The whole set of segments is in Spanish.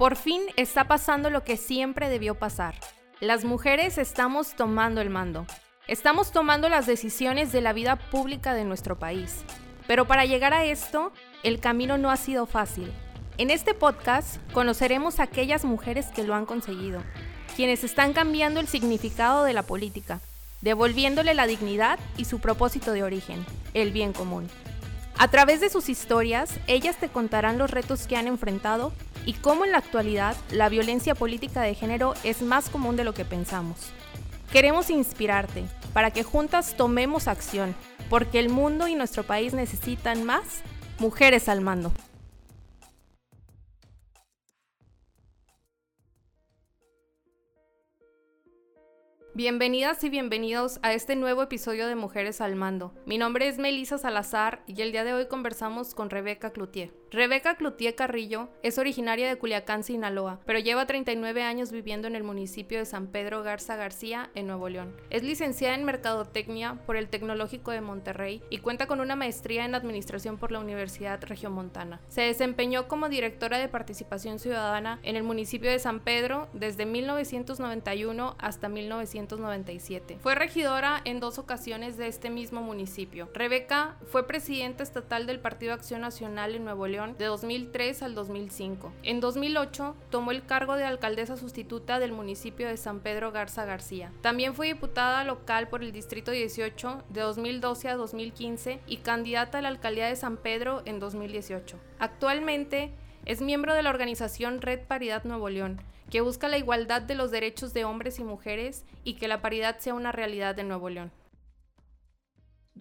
Por fin está pasando lo que siempre debió pasar. Las mujeres estamos tomando el mando. Estamos tomando las decisiones de la vida pública de nuestro país. Pero para llegar a esto, el camino no ha sido fácil. En este podcast conoceremos a aquellas mujeres que lo han conseguido, quienes están cambiando el significado de la política, devolviéndole la dignidad y su propósito de origen, el bien común. A través de sus historias, ellas te contarán los retos que han enfrentado y cómo en la actualidad la violencia política de género es más común de lo que pensamos. Queremos inspirarte para que juntas tomemos acción, porque el mundo y nuestro país necesitan más mujeres al mando. Bienvenidas y bienvenidos a este nuevo episodio de Mujeres al Mando. Mi nombre es Melisa Salazar y el día de hoy conversamos con Rebeca Cloutier. Rebeca Cloutier Carrillo es originaria de Culiacán, Sinaloa, pero lleva 39 años viviendo en el municipio de San Pedro Garza García, en Nuevo León. Es licenciada en Mercadotecnia por el Tecnológico de Monterrey y cuenta con una maestría en Administración por la Universidad Regiomontana. Se desempeñó como directora de Participación Ciudadana en el municipio de San Pedro desde 1991 hasta 1997. Fue regidora en dos ocasiones de este mismo municipio. Rebeca fue presidenta estatal del Partido Acción Nacional en Nuevo León de 2003 al 2005. En 2008 tomó el cargo de alcaldesa sustituta del municipio de San Pedro Garza García. También fue diputada local por el Distrito 18 de 2012 a 2015 y candidata a la alcaldía de San Pedro en 2018. Actualmente es miembro de la organización Red Paridad Nuevo León, que busca la igualdad de los derechos de hombres y mujeres y que la paridad sea una realidad de Nuevo León.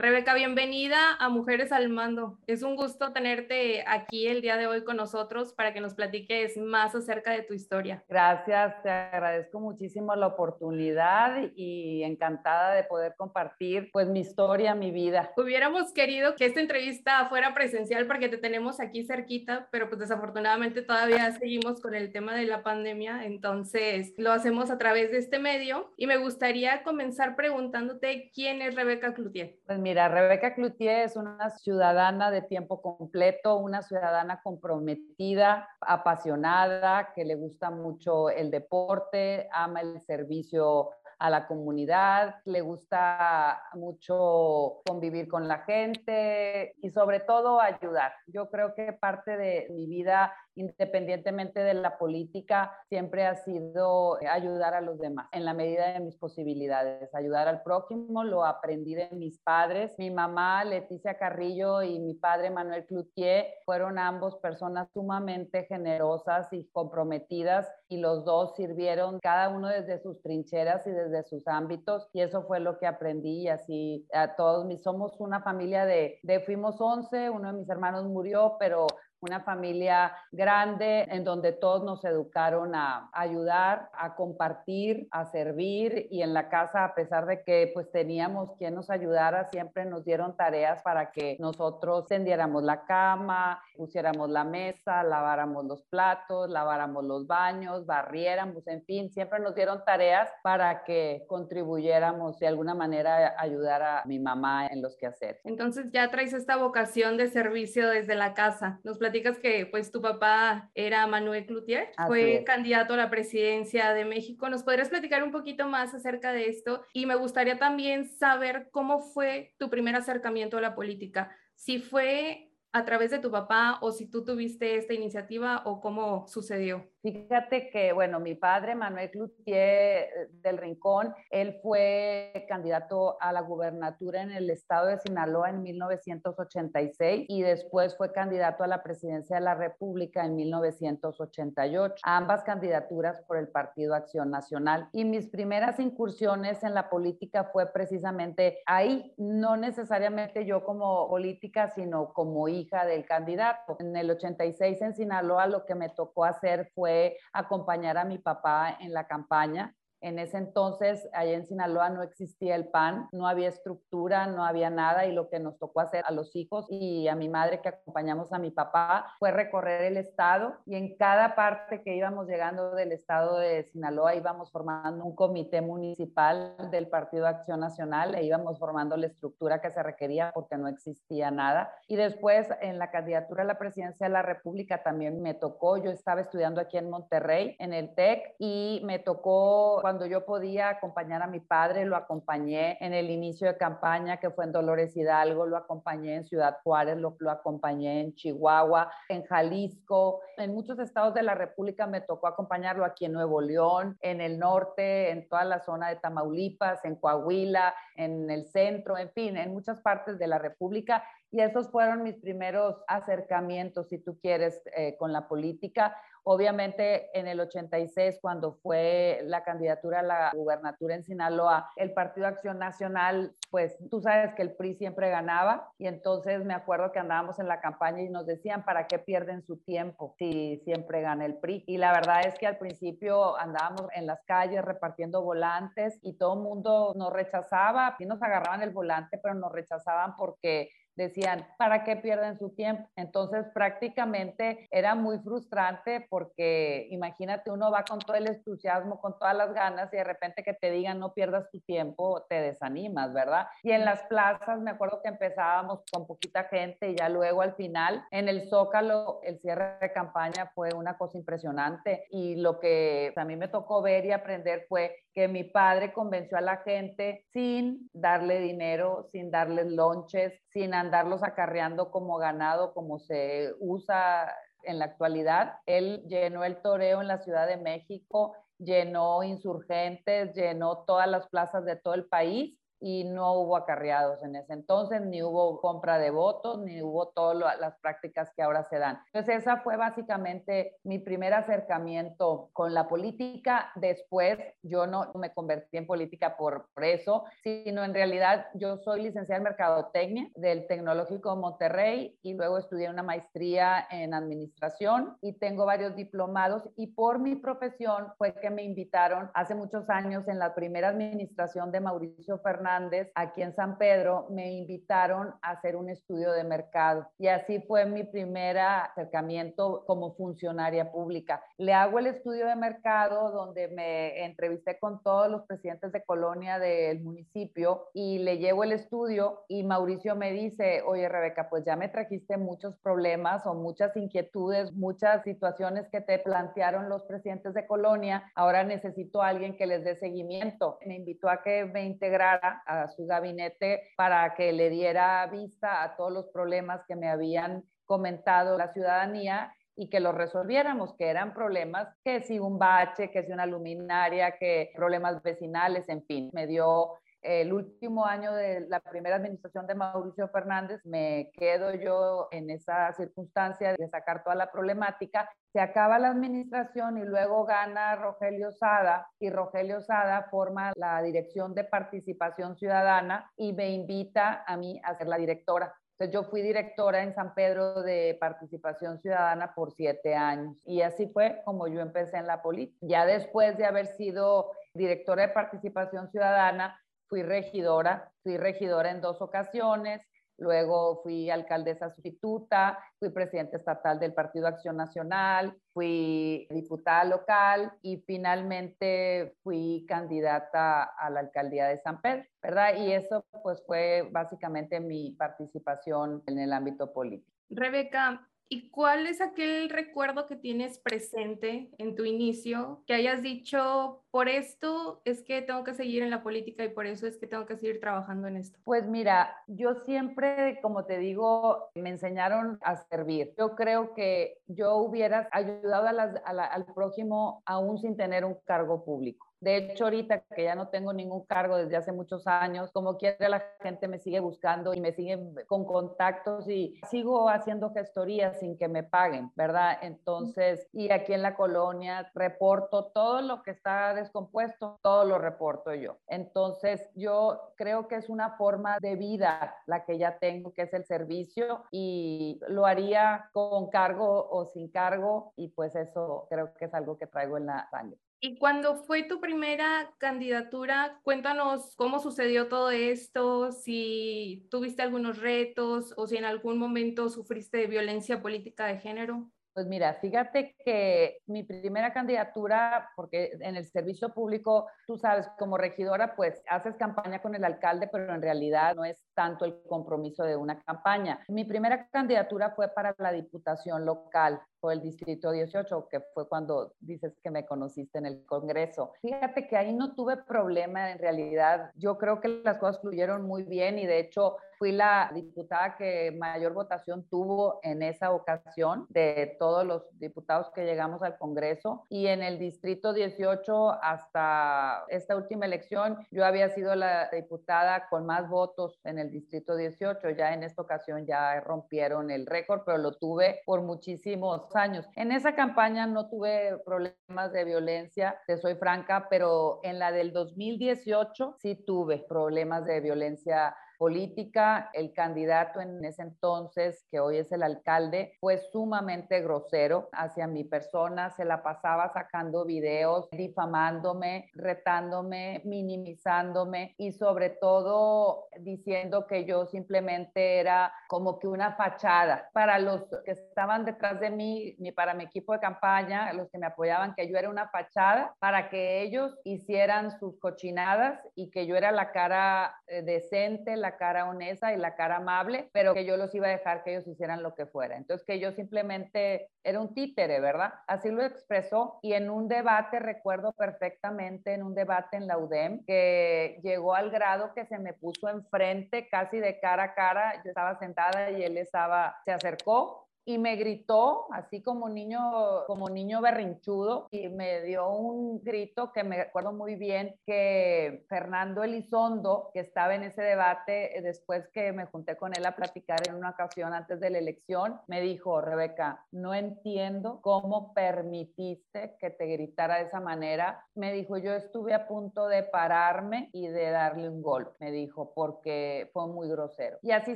Rebeca, bienvenida a Mujeres al Mando. Es un gusto tenerte aquí el día de hoy con nosotros para que nos platiques más acerca de tu historia. Gracias, te agradezco muchísimo la oportunidad y encantada de poder compartir pues mi historia, mi vida. Hubiéramos querido que esta entrevista fuera presencial porque te tenemos aquí cerquita, pero pues desafortunadamente todavía seguimos con el tema de la pandemia, entonces lo hacemos a través de este medio y me gustaría comenzar preguntándote quién es Rebeca Cloutier. Pues mira, Rebeca Cloutier es una ciudadana de tiempo completo, una ciudadana comprometida, apasionada, que le gusta mucho el deporte, ama el servicio a la comunidad, le gusta mucho convivir con la gente y sobre todo ayudar. Yo creo que parte de mi vida independientemente de la política, siempre ha sido ayudar a los demás en la medida de mis posibilidades. Ayudar al prójimo lo aprendí de mis padres. Mi mamá, Leticia Carrillo, y mi padre, Manuel Cloutier, fueron ambos personas sumamente generosas y comprometidas y los dos sirvieron cada uno desde sus trincheras y desde sus ámbitos y eso fue lo que aprendí y así a todos mis somos una familia de, de fuimos 11, uno de mis hermanos murió, pero una familia grande en donde todos nos educaron a ayudar, a compartir, a servir y en la casa, a pesar de que pues teníamos quien nos ayudara, siempre nos dieron tareas para que nosotros tendiéramos la cama, pusiéramos la mesa, laváramos los platos, laváramos los baños, barriéramos, en fin, siempre nos dieron tareas para que contribuyéramos de alguna manera a ayudar a mi mamá en los quehaceres. Entonces ya traes esta vocación de servicio desde la casa. Platicas que pues tu papá era Manuel Cloutier, fue candidato a la presidencia de México. ¿Nos podrías platicar un poquito más acerca de esto? Y me gustaría también saber cómo fue tu primer acercamiento a la política. Si fue a través de tu papá o si tú tuviste esta iniciativa o cómo sucedió. Fíjate que, bueno, mi padre, Manuel Cloutier eh, del Rincón, él fue candidato a la gubernatura en el estado de Sinaloa en 1986 y después fue candidato a la presidencia de la República en 1988, ambas candidaturas por el Partido Acción Nacional. Y mis primeras incursiones en la política fue precisamente ahí, no necesariamente yo como política, sino como hija del candidato. En el 86 en Sinaloa lo que me tocó hacer fue acompañar a mi papá en la campaña En ese entonces, allá en Sinaloa no existía el PAN, no había estructura, no había nada y lo que nos tocó hacer a los hijos y a mi madre que acompañamos a mi papá fue recorrer el estado y en cada parte que íbamos llegando del estado de Sinaloa íbamos formando un comité municipal del Partido Acción Nacional e íbamos formando la estructura que se requería porque no existía nada. Y después en la candidatura a la presidencia de la República también me tocó, yo estaba estudiando aquí en Monterrey, en el TEC, y me tocó cuando yo podía acompañar a mi padre, lo acompañé en el inicio de campaña que fue en Dolores Hidalgo, lo acompañé en Ciudad Juárez, lo, acompañé en Chihuahua, en Jalisco, en muchos estados de la República me tocó acompañarlo aquí en Nuevo León, en el norte, en toda la zona de Tamaulipas, en Coahuila, en el centro, en fin, en muchas partes de la República. Y esos fueron mis primeros acercamientos, si tú quieres, eh, con la política. Obviamente en el 86, cuando fue la candidatura a la gubernatura en Sinaloa, el Partido Acción Nacional, pues tú sabes que el PRI siempre ganaba y entonces me acuerdo que andábamos en la campaña y nos decían, ¿para qué pierden su tiempo si siempre gana el PRI? Y la verdad es que al principio andábamos en las calles repartiendo volantes y todo el mundo nos rechazaba, y nos agarraban el volante, pero nos rechazaban porque decían, ¿para qué pierden su tiempo? Entonces prácticamente era muy frustrante porque imagínate, uno va con todo el entusiasmo, con todas las ganas y de repente que te digan no pierdas tu tiempo, te desanimas, ¿verdad? Y en las plazas me acuerdo que empezábamos con poquita gente y ya luego al final en el Zócalo el cierre de campaña fue una cosa impresionante y lo que a mí me tocó ver y aprender fue que mi padre convenció a la gente sin darle dinero, sin darles lonches, sin andarlos acarreando como ganado, como se usa en la actualidad. Él llenó el toreo en la Ciudad de México, llenó insurgentes, llenó todas las plazas de todo el país y no hubo acarreados en ese entonces, ni hubo compra de votos, ni hubo todas las prácticas que ahora se dan. Entonces, esa fue básicamente mi primer acercamiento con la política. Después, yo no me convertí en política por, eso, sino en realidad yo soy licenciada en Mercadotecnia del Tecnológico de Monterrey y luego estudié una maestría en Administración y tengo varios diplomados y por mi profesión fue que me invitaron hace muchos años en la primera administración de Mauricio Fernández aquí en San Pedro, me invitaron a hacer un estudio de mercado. Y así fue mi primer acercamiento como funcionaria pública. Le hago el estudio de mercado donde me entrevisté con todos los presidentes de colonia del municipio y le llevo el estudio y Mauricio me dice, oye Rebeca, pues ya me trajiste muchos problemas o muchas inquietudes, muchas situaciones que te plantearon los presidentes de colonia. Ahora necesito a alguien que les dé seguimiento. Me invitó a que me integrara a su gabinete para que le diera vista a todos los problemas que me habían comentado la ciudadanía y que los resolviéramos, que eran problemas, que si un bache, que si una luminaria, que problemas vecinales, en fin, me dio el último año de la primera administración de Mauricio Fernández, me quedo yo en esa circunstancia de sacar toda la problemática. Se acaba la administración y luego gana Rogelio Sada y Rogelio Sada forma la Dirección de Participación Ciudadana y me invita a mí a ser la directora. Entonces yo fui directora en San Pedro de Participación Ciudadana por siete años y así fue como yo empecé en la política. Ya después de haber sido directora de Participación Ciudadana, fui regidora, fui regidora en dos ocasiones, luego fui alcaldesa sustituta, fui presidenta estatal del Partido Acción Nacional, fui diputada local y finalmente fui candidata a la alcaldía de San Pedro, ¿verdad? Y eso pues fue básicamente mi participación en el ámbito político. Rebeca, ¿Y cuál es aquel recuerdo que tienes presente en tu inicio que hayas dicho, por esto es que tengo que seguir en la política y por eso es que tengo que seguir trabajando en esto? Pues mira, yo siempre, como te digo, me enseñaron a servir. Yo creo que yo hubiera ayudado al prójimo aún sin tener un cargo público. De hecho, ahorita que ya no tengo ningún cargo desde hace muchos años, como quiera la gente me sigue buscando y me sigue con contactos y sigo haciendo gestorías sin que me paguen, ¿verdad? Entonces, y aquí en la colonia reporto todo lo que está descompuesto, todo lo reporto yo. Entonces, yo creo que es una forma de vida la que ya tengo, que es el servicio, y lo haría con cargo o sin cargo, y pues eso creo que es algo que traigo en la sangre. Y cuando fue tu primera candidatura, cuéntanos cómo sucedió todo esto, si tuviste algunos retos o si en algún momento sufriste violencia política de género. Pues mira, fíjate que mi primera candidatura, porque en el servicio público, tú sabes, como regidora, pues haces campaña con el alcalde, pero en realidad no es tanto el compromiso de una campaña. Mi primera candidatura fue para la diputación local por el distrito 18, que fue cuando dices que me conociste en el Congreso. Fíjate que ahí no tuve problema en realidad. Yo creo que las cosas fluyeron muy bien y de hecho fui la diputada que mayor votación tuvo en esa ocasión de todos los diputados que llegamos al Congreso. Y en el Distrito 18, hasta esta última elección, yo había sido la diputada con más votos en el Distrito 18. Ya en esta ocasión ya rompieron el récord, pero lo tuve por muchísimos años. En esa campaña no tuve problemas de violencia, te soy franca, pero en la del 2018 sí tuve problemas de violencia política. El candidato en ese entonces, que hoy es el alcalde, fue sumamente grosero hacia mi persona, se la pasaba sacando videos, difamándome, retándome, minimizándome y sobre todo diciendo que yo simplemente era como que una fachada para los que estaban detrás de mí, para mi equipo de campaña, los que me apoyaban, que yo era una fachada para que ellos hicieran sus cochinadas y que yo era la cara eh, decente, la cara honesta y la cara amable, pero que yo los iba a dejar que ellos hicieran lo que fuera. Entonces, que yo simplemente era un títere, ¿verdad? Así lo expresó y en un debate, recuerdo perfectamente, en un debate en la UDEM, que llegó al grado que se me puso enfrente casi de cara a cara, yo estaba sentada y él estaba, se acercó y me gritó, así como niño, como niño berrinchudo, y me dio un grito que me recuerdo muy bien que Fernando Elizondo, que estaba en ese debate, eh, después que me junté con él a platicar en una ocasión antes de la elección, me dijo, Rebeca, no entiendo cómo permitiste que te gritara de esa manera. Me dijo, yo estuve a punto de pararme y de darle un golpe, me dijo, porque fue muy grosero. Y así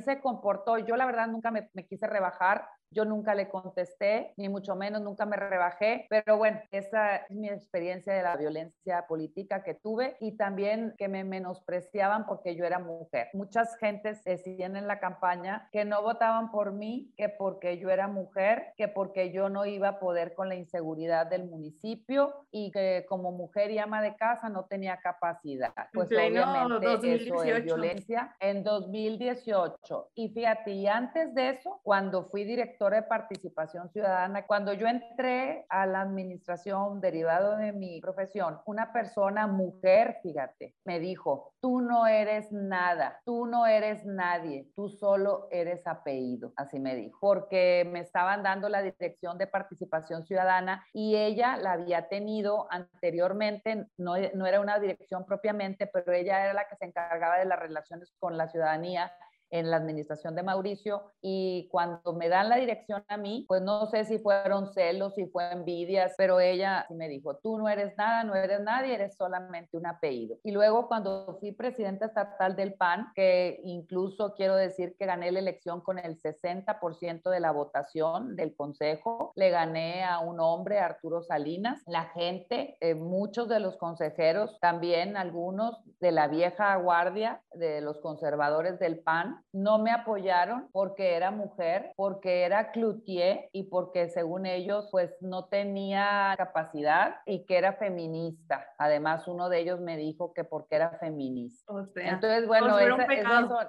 se comportó. Yo la verdad nunca me quise rebajar yo nunca le contesté, ni mucho menos nunca me rebajé, pero bueno, esa es mi experiencia de la violencia política que tuve y también que me menospreciaban porque yo era mujer. Muchas gentes decían en la campaña que no votaban por mí, que porque yo era mujer, que porque yo no iba a poder con la inseguridad del municipio y que como mujer y ama de casa no tenía capacidad. Pues obviamente eso es violencia en 2018. Y fíjate, y antes de eso, cuando fui de participación ciudadana. Cuando yo entré a la administración derivado de mi profesión, una persona mujer, fíjate, me dijo, tú no eres nada, tú no eres nadie, tú solo eres apellido, así me dijo, porque me estaban dando la dirección de participación ciudadana y ella la había tenido anteriormente, no, no era una dirección propiamente, pero ella era la que se encargaba de las relaciones con la ciudadanía en la administración de Mauricio y cuando me dan la dirección a mí, pues no sé si fueron celos, si fue envidias, pero ella me dijo, tú no eres nada, no eres nadie, eres solamente un apellido. Y luego cuando fui presidenta estatal del PAN, que incluso quiero decir que gané la elección con el 60% de la votación del consejo, le gané a un hombre, Arturo Salinas, la gente, eh, muchos de los consejeros, también algunos de la vieja guardia, de los conservadores del PAN, no me apoyaron porque era mujer, porque era cloutier y porque según ellos pues no tenía capacidad y que era feminista. Además uno de ellos me dijo que porque era feminista. Entonces bueno, esa,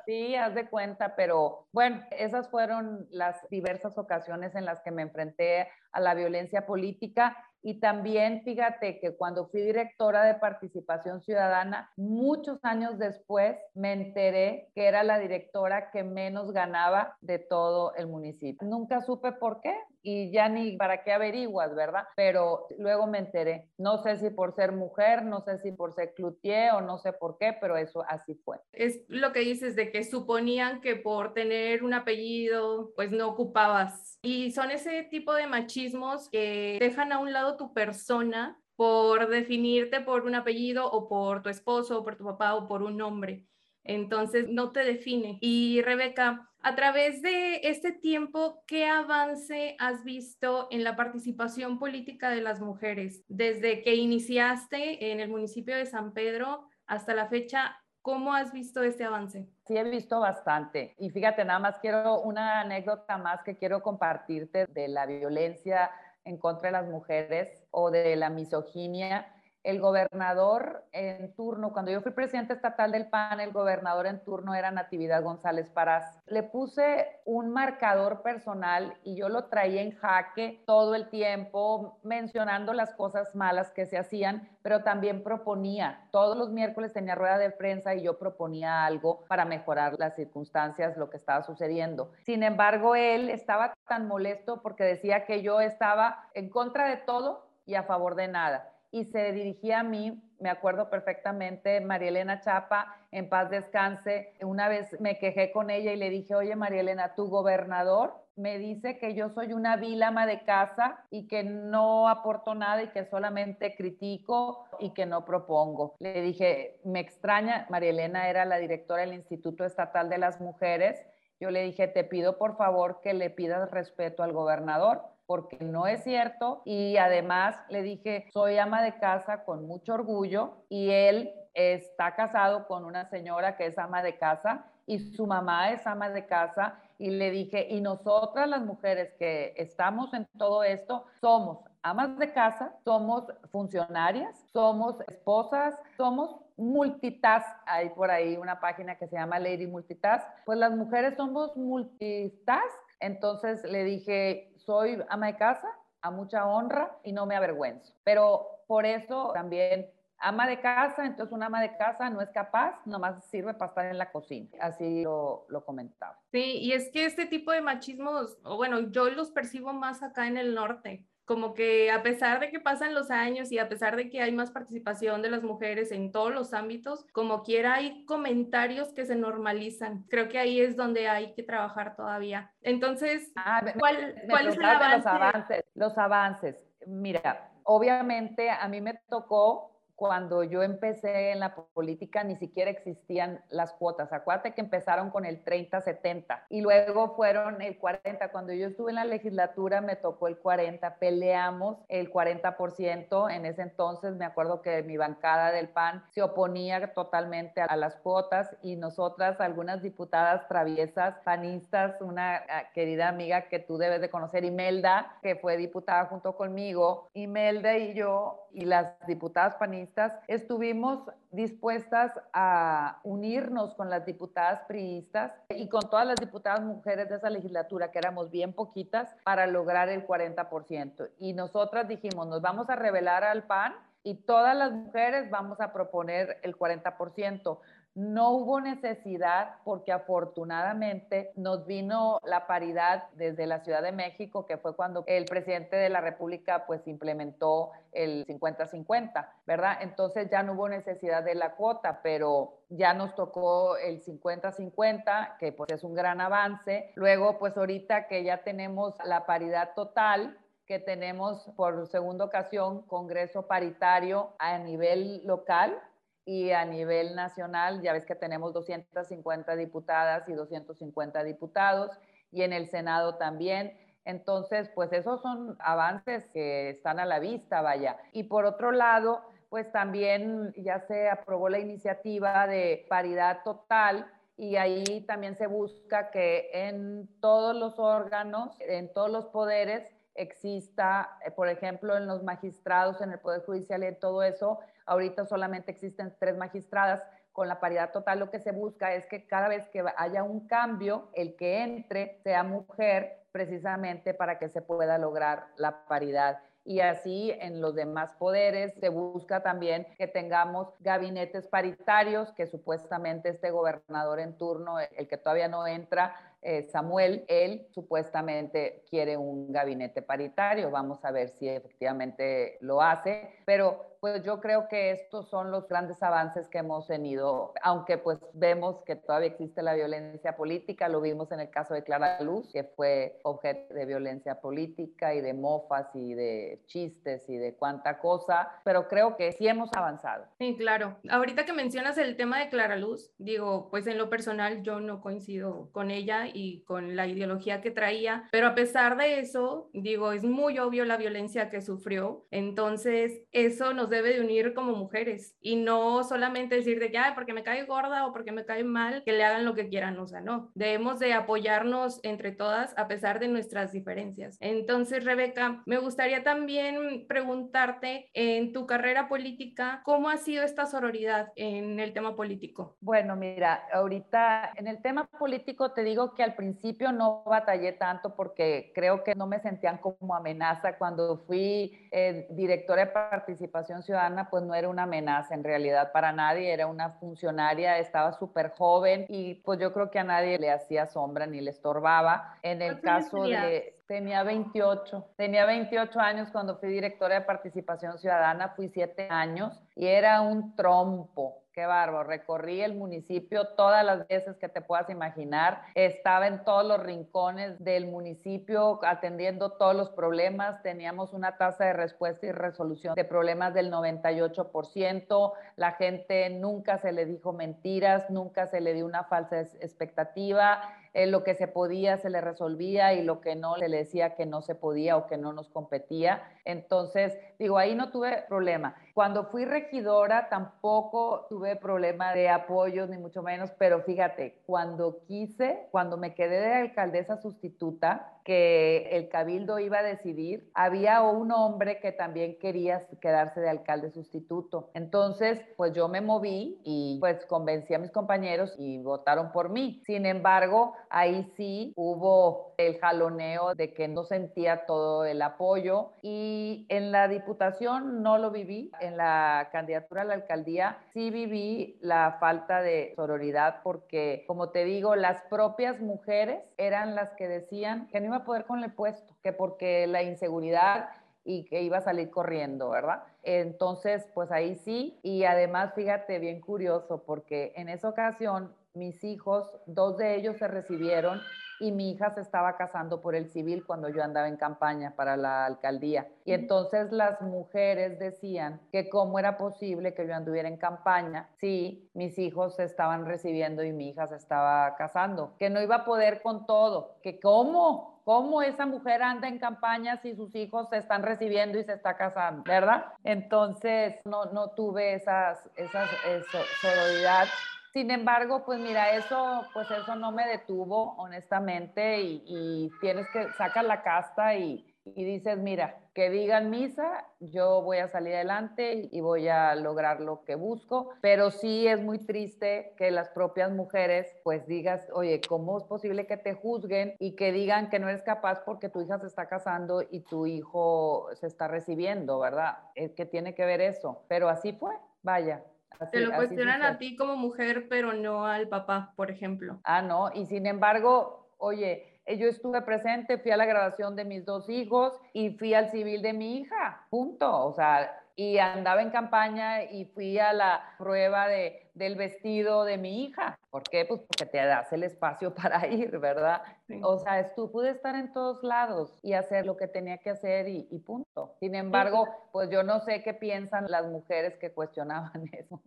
sí, haz de cuenta, pero bueno, esas fueron las diversas ocasiones en las que me enfrenté a la violencia política y también fíjate que cuando fui directora de participación ciudadana, muchos años después me enteré que era la directora que menos ganaba de todo el municipio. Nunca supe por qué y ya ni para qué averiguas, ¿verdad? Pero luego me enteré. No sé si por ser mujer, no sé si por ser cloutier o no sé por qué, pero eso así fue. Es lo que dices de que suponían que por tener un apellido, pues no ocupabas. Y son ese tipo de machismos que dejan a un lado tu persona por definirte por un apellido o por tu esposo o por tu papá o por un nombre. Entonces, no te define. Y Rebeca, a través de este tiempo, ¿qué avance has visto en la participación política de las mujeres? Desde que iniciaste en el municipio de San Pedro hasta la fecha, ¿cómo has visto este avance? Sí, he visto bastante. Y fíjate, nada más quiero una anécdota más que quiero compartirte de la violencia en contra de las mujeres o de la misoginia el gobernador en turno, cuando yo fui presidente estatal del PAN, el gobernador en turno era Natividad González Parás. Le puse un marcador personal y yo lo traía en jaque todo el tiempo, mencionando las cosas malas que se hacían, pero también proponía. Todos los miércoles tenía rueda de prensa y yo proponía algo para mejorar las circunstancias, lo que estaba sucediendo. Sin embargo, él estaba tan molesto porque decía que yo estaba en contra de todo y a favor de nada y se dirigía a mí, me acuerdo perfectamente, María Elena Chapa, en paz descanse. Una vez me quejé con ella y le dije, oye María Elena, tu gobernador me dice que yo soy una vil ama de casa y que no aporto nada y que solamente critico y que no propongo. Le dije, me extraña, María Elena era la directora del Instituto Estatal de las Mujeres. Yo le dije, te pido por favor que le pidas respeto al gobernador porque no es cierto. Y además le dije, soy ama de casa con mucho orgullo y él está casado con una señora que es ama de casa y su mamá es ama de casa. Y le dije, y nosotras las mujeres que estamos en todo esto, somos amas de casa, somos funcionarias, somos esposas, somos multitask. Hay por ahí una página que se llama Lady Multitask. Pues las mujeres somos multitask. Entonces le dije, soy ama de casa, a mucha honra y no me avergüenzo. Pero por eso también ama de casa, entonces una ama de casa no es capaz, nomás sirve para estar en la cocina. Así lo, lo comentaba. Sí, y es que este tipo de machismos, bueno, yo los percibo más acá en el norte como que a pesar de que pasan los años y a pesar de que hay más participación de las mujeres en todos los ámbitos, como quiera hay comentarios que se normalizan. Creo que ahí es donde hay que trabajar todavía. Entonces, ah, ¿cuál, ¿cuál es el avance? Los avances, los avances. Mira, obviamente a mí me tocó cuando yo empecé en la política ni siquiera existían las cuotas. Acuérdate que empezaron con el 30-70 y luego fueron el 40. Cuando yo estuve en la legislatura me tocó el 40. Peleamos el 40%. En ese entonces me acuerdo que mi bancada del PAN se oponía totalmente a las cuotas y nosotras, algunas diputadas traviesas, panistas, una ah, querida amiga que tú debes de conocer, Imelda, que fue diputada junto conmigo, Imelda y yo y las diputadas panistas estuvimos dispuestas a unirnos con las diputadas priistas y con todas las diputadas mujeres de esa legislatura, que éramos bien poquitas, para lograr el 40%. Y nosotras dijimos, nos vamos a revelar al PAN y todas las mujeres vamos a proponer el 40%. No hubo necesidad porque afortunadamente nos vino la paridad desde la Ciudad de México, que fue cuando el presidente de la República pues implementó el 50-50, ¿verdad? Entonces ya no hubo necesidad de la cuota, pero ya nos tocó el 50-50, que pues es un gran avance. Luego pues ahorita que ya tenemos la paridad total, que tenemos por segunda ocasión Congreso paritario a nivel local, y a nivel nacional ya ves que tenemos 250 diputadas y 250 diputados y en el Senado también. Entonces, pues esos son avances que están a la vista, vaya. Y por otro lado, pues también ya se aprobó la iniciativa de paridad total y ahí también se busca que en todos los órganos, en todos los poderes, exista, eh, por ejemplo, en los magistrados, en el Poder Judicial y en todo eso, ahorita solamente existen tres magistradas. Con la paridad total lo que se busca es que cada vez que haya un cambio, el que entre sea mujer precisamente para que se pueda lograr la paridad y así en los demás poderes se busca también que tengamos gabinetes paritarios, que supuestamente este gobernador en turno, el que todavía no entra, eh, Samuel, él supuestamente quiere un gabinete paritario. Vamos a ver si efectivamente lo hace, pero pues yo creo que estos son los grandes avances que hemos tenido, aunque pues vemos que todavía existe la violencia política, lo vimos en el caso de Clara Luz, que fue objeto de violencia política y de mofas y de chistes y de cuánta cosa, pero creo que sí hemos avanzado. Sí, claro. Ahorita que mencionas el tema de Clara Luz, digo, pues en lo personal yo no coincido con ella y con la ideología que traía, pero a pesar de eso, digo, es muy obvio la violencia que sufrió, entonces eso nos debe de unir como mujeres y no solamente decir de que, ay, porque me cae gorda o porque me cae mal, que le hagan lo que quieran, o sea, no, debemos de apoyarnos entre todas a pesar de nuestras diferencias. Entonces, Rebeca, me gustaría también preguntarte en tu carrera política, ¿cómo ha sido esta sororidad en el tema político? Bueno, mira, ahorita en el tema político te digo que al principio no batallé tanto porque creo que no me sentían como amenaza cuando fui eh, directora de participación ciudadana pues no era una amenaza en realidad para nadie, era una funcionaria, estaba súper joven y pues yo creo que a nadie le hacía sombra ni le estorbaba. En el caso de... Tenía 28, tenía 28 años cuando fui directora de participación ciudadana, fui siete años y era un trompo, Qué bárbaro. Recorrí el municipio todas las veces que te puedas imaginar. Estaba en todos los rincones del municipio atendiendo todos los problemas. Teníamos una tasa de respuesta y resolución de problemas del 98%. La gente nunca se le dijo mentiras, nunca se le dio una falsa expectativa. Eh, lo que se podía se le resolvía y lo que no se le decía que no se podía o que no nos competía. Entonces, digo, ahí no tuve problema. Cuando fui regidora tampoco tuve problema de apoyos, ni mucho menos, pero fíjate, cuando quise, cuando me quedé de alcaldesa sustituta, que el cabildo iba a decidir, había un hombre que también quería quedarse de alcalde sustituto. Entonces, pues yo me moví y pues convencí a mis compañeros y votaron por mí. Sin embargo, ahí sí hubo el jaloneo de que no sentía todo el apoyo y en la diputación no lo viví, en la candidatura a la alcaldía sí viví la falta de sororidad porque, como te digo, las propias mujeres eran las que decían que no iba a poder con el puesto, que porque la inseguridad y que iba a salir corriendo, ¿verdad? Entonces, pues ahí sí, y además, fíjate, bien curioso, porque en esa ocasión mis hijos, dos de ellos se recibieron y mi hija se estaba casando por el civil cuando yo andaba en campaña para la alcaldía. Y entonces las mujeres decían que cómo era posible que yo anduviera en campaña si mis hijos se estaban recibiendo y mi hija se estaba casando, que no iba a poder con todo, que cómo, cómo esa mujer anda en campaña si sus hijos se están recibiendo y se está casando, ¿verdad? Entonces no, no tuve esas, esas, esa sororidad. Sin embargo, pues mira, eso, pues eso no me detuvo, honestamente, y, y tienes que sacar la casta y, y dices, mira, que digan misa, yo voy a salir adelante y voy a lograr lo que busco, pero sí es muy triste que las propias mujeres pues digas, oye, ¿cómo es posible que te juzguen y que digan que no eres capaz porque tu hija se está casando y tu hijo se está recibiendo, ¿verdad? Es que tiene que ver eso, pero así fue, vaya. Te lo cuestionan a ti como mujer, pero no al papá, por ejemplo. Ah, no, y sin embargo, oye, eh, yo estuve presente, fui a la graduación de mis dos hijos y fui al civil de mi hija, punto. O sea, y andaba en campaña y fui a la prueba de, del vestido de mi hija. ¿Por qué? Pues porque te das el espacio para ir, ¿verdad? O sea, tú pude estar en todos lados y hacer lo que tenía que hacer y, punto. Sin embargo, pues yo no sé qué piensan las mujeres que cuestionaban eso.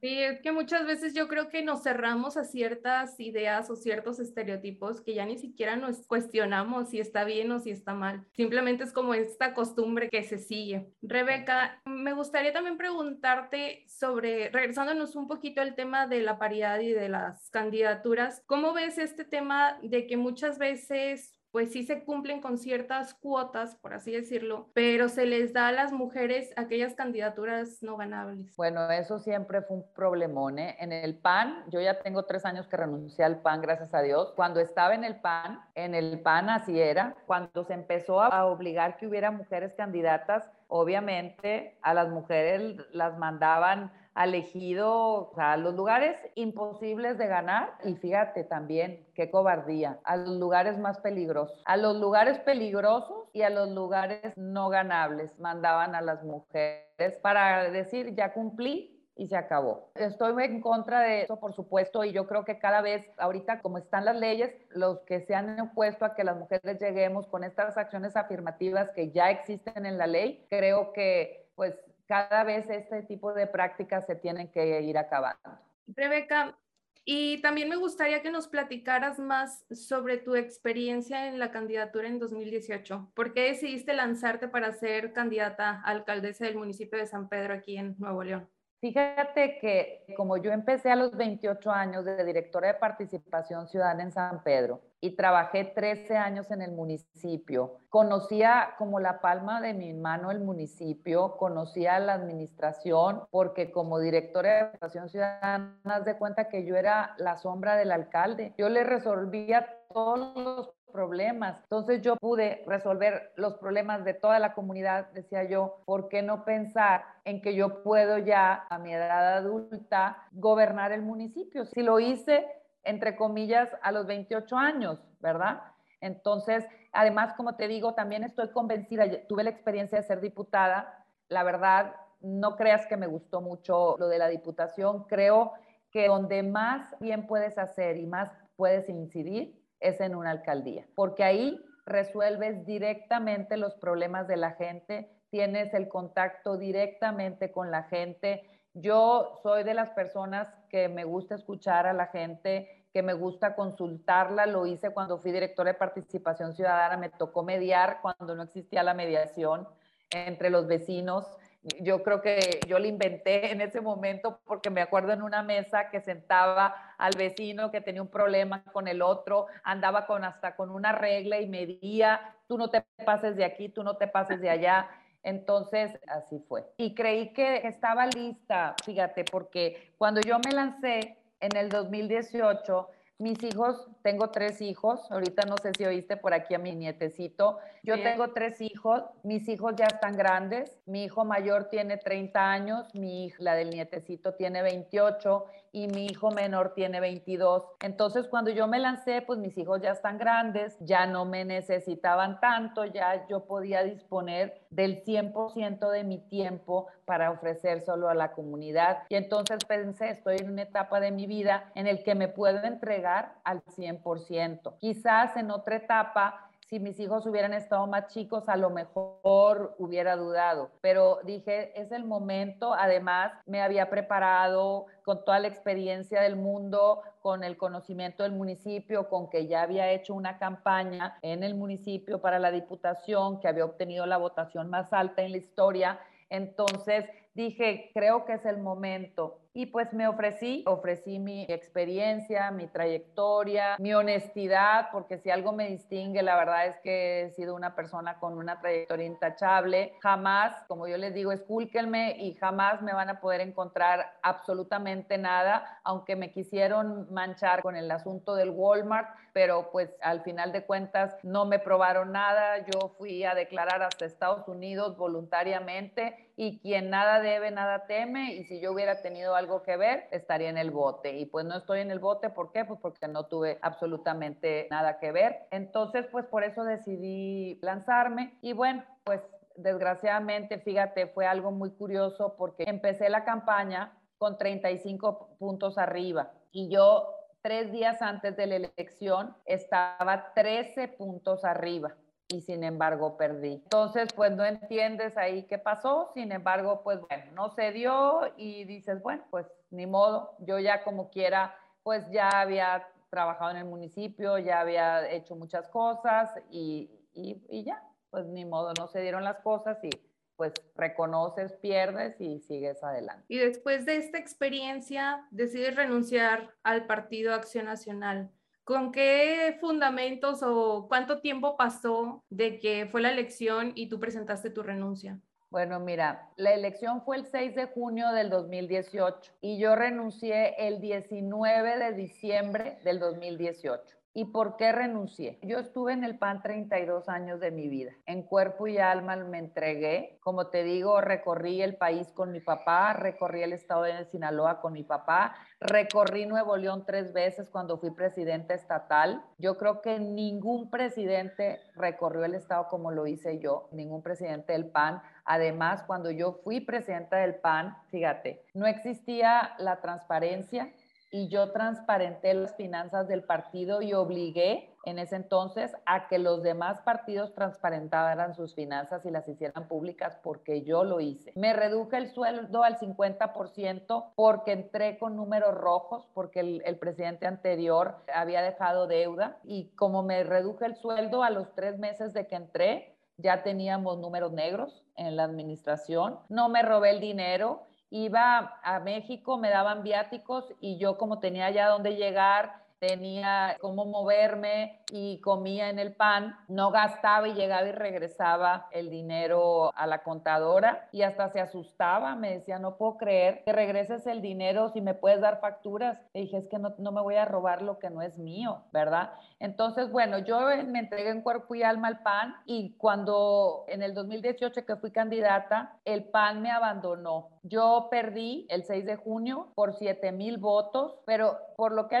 Sí, es que muchas veces yo creo que nos cerramos a ciertas ideas o ciertos estereotipos que ya ni siquiera nos cuestionamos si está bien o si está mal. Simplemente es como esta costumbre que se sigue. Rebeca, me gustaría también preguntarte sobre, regresándonos un poquito al tema de la paridad y de las candidaturas. ¿Cómo ves este tema de que muchas veces pues sí se cumplen con ciertas cuotas, por así decirlo, pero se les da a las mujeres aquellas candidaturas no ganables. Bueno, eso siempre fue un problemón. ¿eh? En el PAN, yo ya tengo tres años que renuncié al PAN, gracias a Dios. Cuando estaba en el PAN, en el PAN así era, cuando se empezó a obligar que hubiera mujeres candidatas, obviamente a las mujeres las mandaban elegido a los lugares imposibles de ganar y fíjate también qué cobardía, a los lugares más peligrosos, a los lugares peligrosos y a los lugares no ganables mandaban a las mujeres para decir ya cumplí, y se acabó. Estoy en contra de eso, por supuesto, y yo creo que cada vez, ahorita como están las leyes, los que se han opuesto a que las mujeres lleguemos con estas acciones afirmativas que ya existen en la ley, creo que pues cada vez este tipo de prácticas se tienen que ir acabando. Rebeca, y también me gustaría que nos platicaras más sobre tu experiencia en la candidatura en 2018. ¿Por qué decidiste lanzarte para ser candidata a alcaldesa del municipio de San Pedro aquí en Nuevo León? Fíjate que como yo empecé a los 28 años de directora de participación ciudadana en San Pedro y trabajé 13 años en el municipio, conocía como la palma de mi mano el municipio, conocía la administración, porque como directora de participación ciudadana, haz de cuenta que yo era la sombra del alcalde. Yo le resolvía todos los problemas. Entonces yo pude resolver los problemas de toda la comunidad, decía yo, ¿por qué no pensar en que yo puedo ya a mi edad adulta gobernar el municipio? Si lo hice, entre comillas, a los 28 años, ¿verdad? Entonces, además, como te digo, también estoy convencida, tuve la experiencia de ser diputada, la verdad, no creas que me gustó mucho lo de la diputación, creo que donde más bien puedes hacer y más puedes incidir es en una alcaldía, porque ahí resuelves directamente los problemas de la gente, tienes el contacto directamente con la gente. Yo soy de las personas que me gusta escuchar a la gente, que me gusta consultarla. Lo hice cuando fui directora de participación ciudadana, me tocó mediar cuando no existía la mediación entre los vecinos yo creo que yo le inventé en ese momento porque me acuerdo en una mesa que sentaba al vecino que tenía un problema con el otro, andaba con hasta con una regla y medía, tú no te pases de aquí, tú no te pases de allá. Entonces, así fue. Y creí que estaba lista, fíjate, porque cuando yo me lancé en el 2018, mis hijos, tengo tres hijos, ahorita no sé si oíste por aquí a mi nietecito, yo tengo tres hijos, mis hijos ya están grandes, mi hijo mayor tiene 30 años, mi hija, la del nietecito tiene 28 y mi hijo menor tiene 22. Entonces cuando yo me lancé, pues mis hijos ya están grandes, ya no me necesitaban tanto, ya yo podía disponer del 100% de mi tiempo para ofrecer solo a la comunidad. Y entonces pensé, estoy en una etapa de mi vida en el que me puedo entregar al 100%. Quizás en otra etapa si mis hijos hubieran estado más chicos, a lo mejor hubiera dudado, pero dije, es el momento, además me había preparado con toda la experiencia del mundo, con el conocimiento del municipio, con que ya había hecho una campaña en el municipio para la diputación, que había obtenido la votación más alta en la historia. Entonces dije, creo que es el momento. Y pues me ofrecí, ofrecí mi experiencia, mi trayectoria, mi honestidad, porque si algo me distingue, la verdad es que he sido una persona con una trayectoria intachable. Jamás, como yo les digo, escúlquenme y jamás me van a poder encontrar absolutamente nada, aunque me quisieron manchar con el asunto del Walmart, pero pues al final de cuentas no me probaron nada. Yo fui a declarar hasta Estados Unidos voluntariamente y quien nada debe, nada teme, y si yo hubiera tenido algo que ver, estaría en el bote. Y pues no estoy en el bote, ¿por qué? Pues porque no tuve absolutamente nada que ver. Entonces, pues por eso decidí lanzarme y bueno, pues desgraciadamente, fíjate, fue algo muy curioso porque empecé la campaña con 35 puntos arriba y yo tres días antes de la elección estaba 13 puntos arriba y sin embargo perdí. Entonces, pues no entiendes ahí qué pasó, sin embargo, pues bueno, no se dio y dices, bueno, pues ni modo, yo ya como quiera, pues ya había trabajado en el municipio, ya había hecho muchas cosas y, y, ya, pues ni modo, no se dieron las cosas y pues reconoces, pierdes y sigues adelante. Y después de esta experiencia, decides renunciar al Partido Acción Nacional. ¿Con qué fundamentos o cuánto tiempo pasó de que fue la elección y tú presentaste tu renuncia? Bueno, mira, la elección fue el 6 de junio del 2018 y yo renuncié el 19 de diciembre del 2018. ¿Y por qué renuncié? Yo estuve en el PAN 32 años de mi vida. En cuerpo y alma me entregué. Como te digo, recorrí el país con mi papá, recorrí el estado de Sinaloa con mi papá, recorrí Nuevo León tres veces cuando fui presidente estatal. Yo creo que ningún presidente recorrió el estado como lo hice yo, ningún presidente del PAN. Además, cuando yo fui presidenta del PAN, fíjate, no existía la transparencia, y yo transparenté las finanzas del partido y obligué en ese entonces a que los demás partidos transparentaran sus finanzas y las hicieran públicas porque yo lo hice. Me reduje el sueldo al 50% porque entré con números rojos, porque el, presidente anterior había dejado deuda y como me reduje el sueldo a los tres meses de que entré, ya teníamos números negros en la administración. No me robé el dinero iba a México, me daban viáticos y yo como tenía ya dónde llegar, tenía cómo moverme y comía en el pan, no gastaba y llegaba y regresaba el dinero a la contadora y hasta se asustaba, me decía, no puedo creer que regreses el dinero si me puedes dar facturas. Dije, es que no, no me voy a robar lo que no es mío, ¿verdad? Entonces, bueno, yo me entregué en cuerpo y alma al PAN y cuando en el 2018 que fui candidata, el PAN me abandonó. Yo perdí el 6 de junio por 7 mil votos, pero por lo que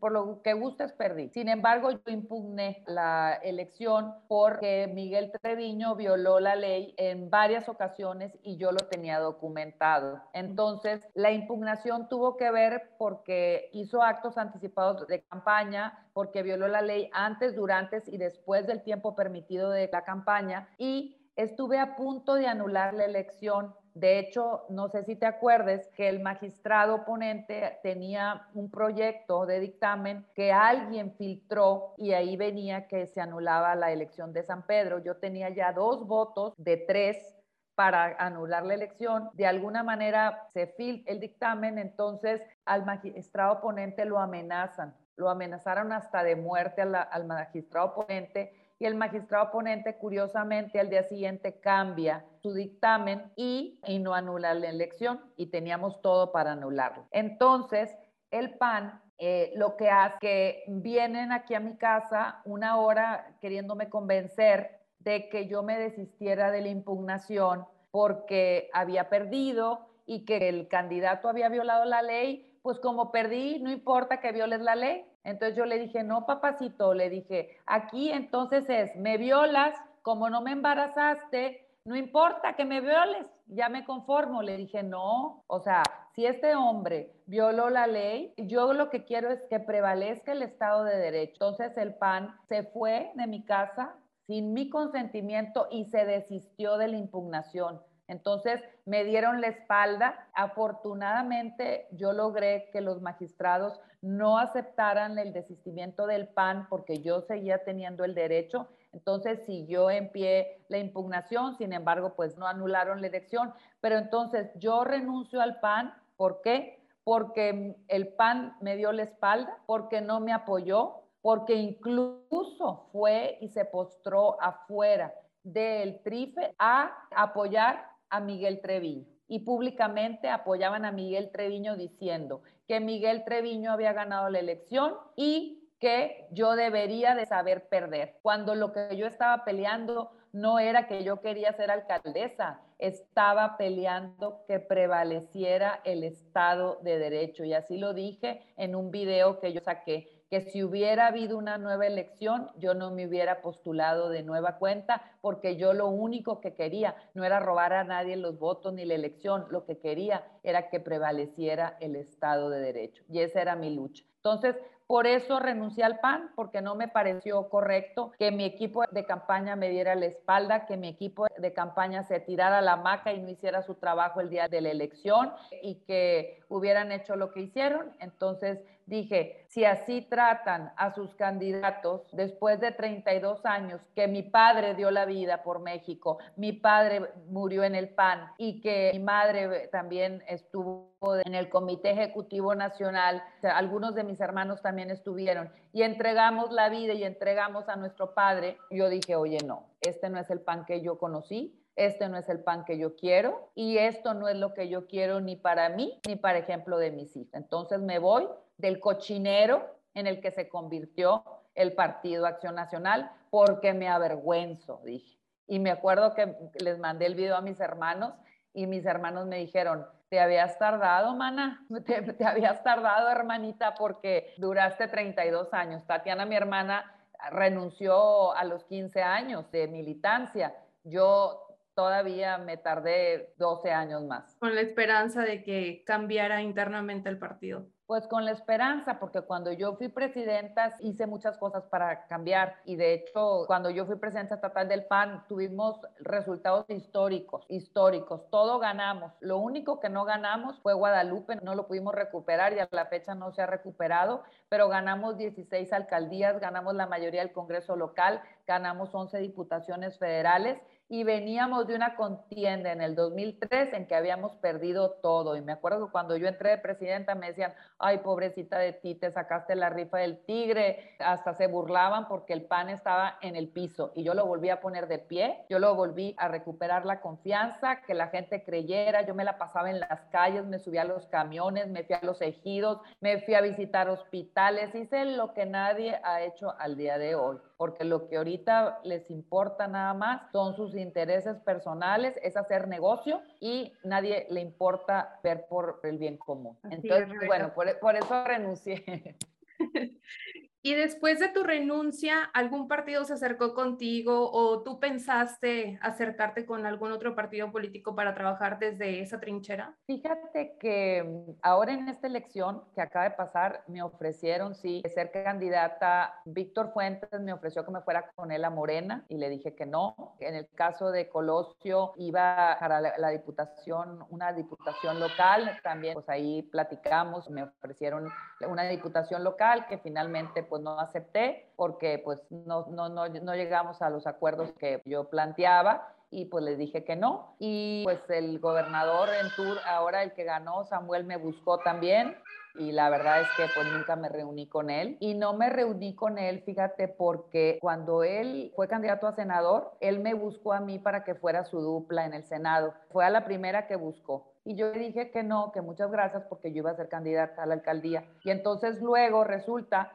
por lo que gustes perdí. Sin embargo, yo impugné la elección porque Miguel Treviño violó la ley en varias ocasiones y yo lo tenía documentado. Entonces, la impugnación tuvo que ver porque hizo actos anticipados de campaña, porque violó la ley antes, durante y después del tiempo permitido de la campaña y estuve a punto de anular la elección de hecho, no sé si te acuerdes que el magistrado ponente tenía un proyecto de dictamen que alguien filtró y ahí venía que se anulaba la elección de San Pedro. Yo tenía ya dos votos de tres para anular la elección. De alguna manera se filtra el dictamen, entonces al magistrado ponente lo amenazan. Lo amenazaron hasta de muerte al magistrado ponente y el magistrado ponente curiosamente al día siguiente cambia su dictamen y, no anula la elección y teníamos todo para anularlo. Entonces, el PAN eh, lo que hace que vienen aquí a mi casa una hora queriéndome convencer de que yo me desistiera de la impugnación porque había perdido y que el candidato había violado la ley, pues como perdí, no importa que violes la ley. Entonces yo le dije, no, papacito, le dije, aquí entonces es, me violas, como no me embarazaste, no importa que me violes, ya me conformo. Le dije, no, o sea, si este hombre violó la ley, yo lo que quiero es que prevalezca el Estado de Derecho. Entonces el PAN se fue de mi casa sin mi consentimiento y se desistió de la impugnación. Entonces me dieron la espalda. Afortunadamente yo logré que los magistrados no aceptaran el desistimiento del PAN porque yo seguía teniendo el derecho. Entonces siguió en pie la impugnación, sin embargo, pues no anularon la elección. Pero entonces yo renuncio al PAN. ¿Por qué? Porque el PAN me dio la espalda, porque no me apoyó, porque incluso fue y se postró afuera del TRIFE a apoyar a Miguel Treviño y públicamente apoyaban a Miguel Treviño diciendo que Miguel Treviño había ganado la elección y que yo debería de saber perder, cuando lo que yo estaba peleando no era que yo quería ser alcaldesa, estaba peleando que prevaleciera el Estado de Derecho. Y así lo dije en un video que yo saqué que si hubiera habido una nueva elección, yo no me hubiera postulado de nueva cuenta, porque yo lo único que quería no era robar a nadie los votos ni la elección, lo que quería era que prevaleciera el Estado de Derecho. Y esa era mi lucha. Entonces, por eso renuncié al PAN, porque no me pareció correcto que mi equipo de campaña me diera la espalda, que mi equipo de campaña se tirara la maca y no hiciera su trabajo el día de la elección y que hubieran hecho lo que hicieron. Entonces dije, si así tratan a sus candidatos después de 32 años, que mi padre dio la vida por México, mi padre murió en el PAN y que mi madre también estuvo en el Comité Ejecutivo Nacional, algunos de mis hermanos también estuvieron, y entregamos la vida y entregamos a nuestro padre, yo dije, oye, no, este no es el PAN que yo conocí, este no es el pan que yo quiero y esto no es lo que yo quiero ni para mí ni para ejemplo de mis hijos. Entonces me voy del cochinero en el que se convirtió el Partido Acción Nacional porque me avergüenzo, dije. Y me acuerdo que les mandé el video a mis hermanos y mis hermanos me dijeron, te habías tardado, mana, te, te, habías tardado, hermanita, porque duraste 32 años. Tatiana, mi hermana, renunció a los 15 años de militancia. Yo todavía me tardé 12 años más. Con la esperanza de que cambiara internamente el partido. Pues con la esperanza, porque cuando yo fui presidenta hice muchas cosas para cambiar y de hecho cuando yo fui presidenta estatal del PAN tuvimos resultados históricos, históricos, todo ganamos. Lo único que no ganamos fue Guadalupe, no lo pudimos recuperar y a la fecha no se ha recuperado, pero ganamos 16 alcaldías, ganamos la mayoría del Congreso local, ganamos 11 diputaciones federales y veníamos de una contienda en el 2003 en que habíamos perdido todo. Y me acuerdo que cuando yo entré de presidenta me decían, ay, pobrecita de ti, te sacaste la rifa del tigre. Hasta se burlaban porque el pan estaba en el piso y yo lo volví a poner de pie. Yo lo volví a recuperar la confianza, que la gente creyera. Yo me la pasaba en las calles, me subía a los camiones, me fui a los ejidos, me fui a visitar hospitales. Hice lo que nadie ha hecho al día de hoy, porque lo que ahorita les importa nada más son sus intereses personales, es hacer negocio y nadie le importa ver por el bien común. Entonces, bueno, por, por eso renuncié. Y después de tu renuncia, ¿algún partido se acercó contigo o tú pensaste acercarte con algún otro partido político para trabajar desde esa trinchera? Fíjate que mm, ahora en esta elección que acaba de pasar, me ofrecieron, sí, ser candidata. Víctor Fuentes me ofreció que me fuera con él a Morena y le dije que no. En el caso de Colosio, iba para la, la diputación, una diputación local. También, pues ahí platicamos, me ofrecieron una diputación local que finalmente pues no acepté porque pues no, no, no, no llegamos a los acuerdos que yo planteaba y pues le dije que no. Y pues el gobernador en tour, ahora el que ganó, Samuel, me buscó también y la verdad es que pues nunca me reuní con él. Y no me reuní con él, fíjate, porque cuando él fue candidato a senador, él me buscó a mí para que fuera su dupla en el Senado. Fue a la primera que buscó. Y yo le dije que no, que muchas gracias porque yo iba a ser candidata a la alcaldía. Y entonces luego resulta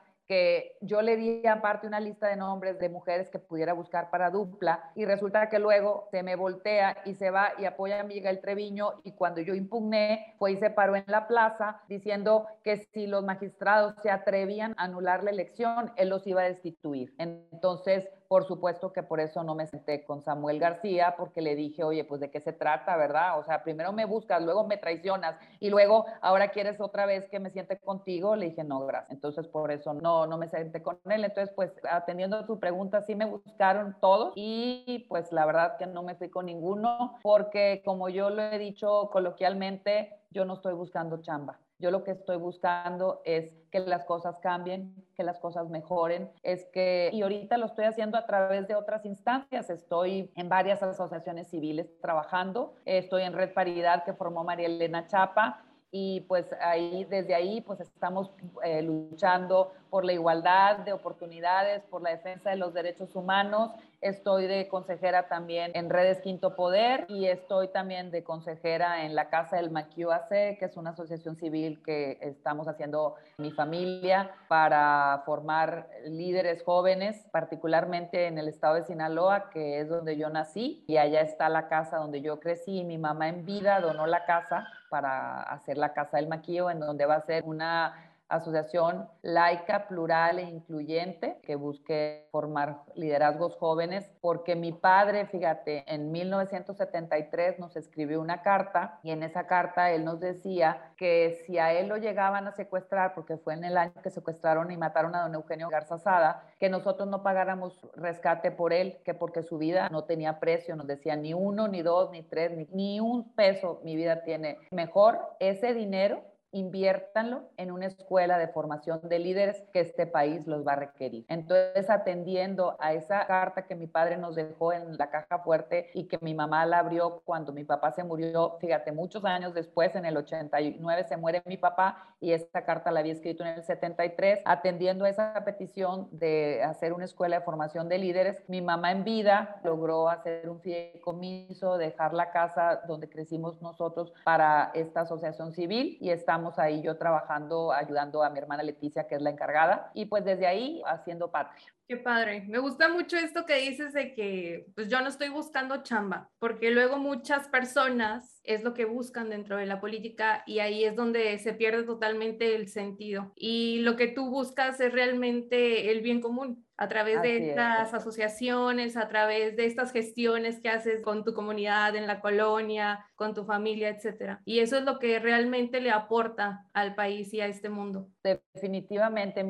yo le di aparte una lista de nombres de mujeres que pudiera buscar para dupla y resulta que luego se me voltea y se va y apoya a Miguel Treviño y cuando yo impugné fue y se paró en la plaza diciendo que si los magistrados se atrevían a anular la elección, él los iba a destituir. Entonces, por supuesto que por eso no me senté con Samuel García, porque le dije, oye, pues de qué se trata, ¿verdad? O sea, primero me buscas, luego me traicionas y luego ahora quieres otra vez que me siente contigo. Le dije, no, gracias. Entonces, por eso no, no me senté con él. Entonces, pues atendiendo a tu pregunta, sí me buscaron todos y pues la verdad que no me fui con ninguno, porque como yo lo he dicho coloquialmente, yo no estoy buscando chamba. Yo lo que estoy buscando es que las cosas cambien, que las cosas mejoren. Es que, y ahorita lo estoy haciendo a través de otras instancias. Estoy en varias asociaciones civiles trabajando. Estoy en Red Paridad que formó María Elena Chapa y pues ahí, desde ahí, pues estamos eh, luchando por la igualdad de oportunidades, por la defensa de los derechos humanos. Estoy de consejera también en Redes Quinto Poder y estoy también de consejera en la Casa del Maquiuac, que es una asociación civil que estamos haciendo mi familia para formar líderes jóvenes, particularmente en el estado de Sinaloa, que es donde yo nací, y allá está la casa donde yo crecí. Y mi mamá en vida donó la casa para hacer la Casa del Maquillo, en donde va a ser una asociación laica, plural e incluyente que busque formar liderazgos jóvenes, porque mi padre, fíjate, en 1973 nos escribió una carta y en esa carta él nos decía que si a él lo llegaban a secuestrar, porque fue en el año que secuestraron y mataron a don Eugenio Garza Sada, que nosotros no pagáramos rescate por él, que porque su vida no tenía precio, nos decía ni uno, ni dos, ni tres, ni un peso mi vida tiene. Mejor ese dinero inviértanlo en una escuela de formación de líderes que este país los va a requerir. Entonces, atendiendo a esa carta que mi padre nos dejó en la caja fuerte y que mi mamá la abrió cuando mi papá se murió, fíjate, muchos años después, en el 89 se muere mi papá y esa carta la había escrito en el 73, atendiendo a esa petición de hacer una escuela de formación de líderes, mi mamá en vida logró hacer un fideicomiso, dejar la casa donde crecimos nosotros para esta asociación civil y estamos ahí yo trabajando, ayudando a mi hermana Leticia, que es la encargada, y pues desde ahí haciendo patria. Qué padre. Me gusta mucho esto que dices de que pues yo no estoy buscando chamba, porque luego muchas personas es lo que buscan dentro de la política y ahí es donde se pierde totalmente el sentido. Y lo que tú buscas es realmente el bien común a través de estas asociaciones, a través de estas gestiones que haces con tu comunidad en la colonia, con tu familia, etcétera. Y eso es lo que realmente le aporta al país y a este mundo. Definitivamente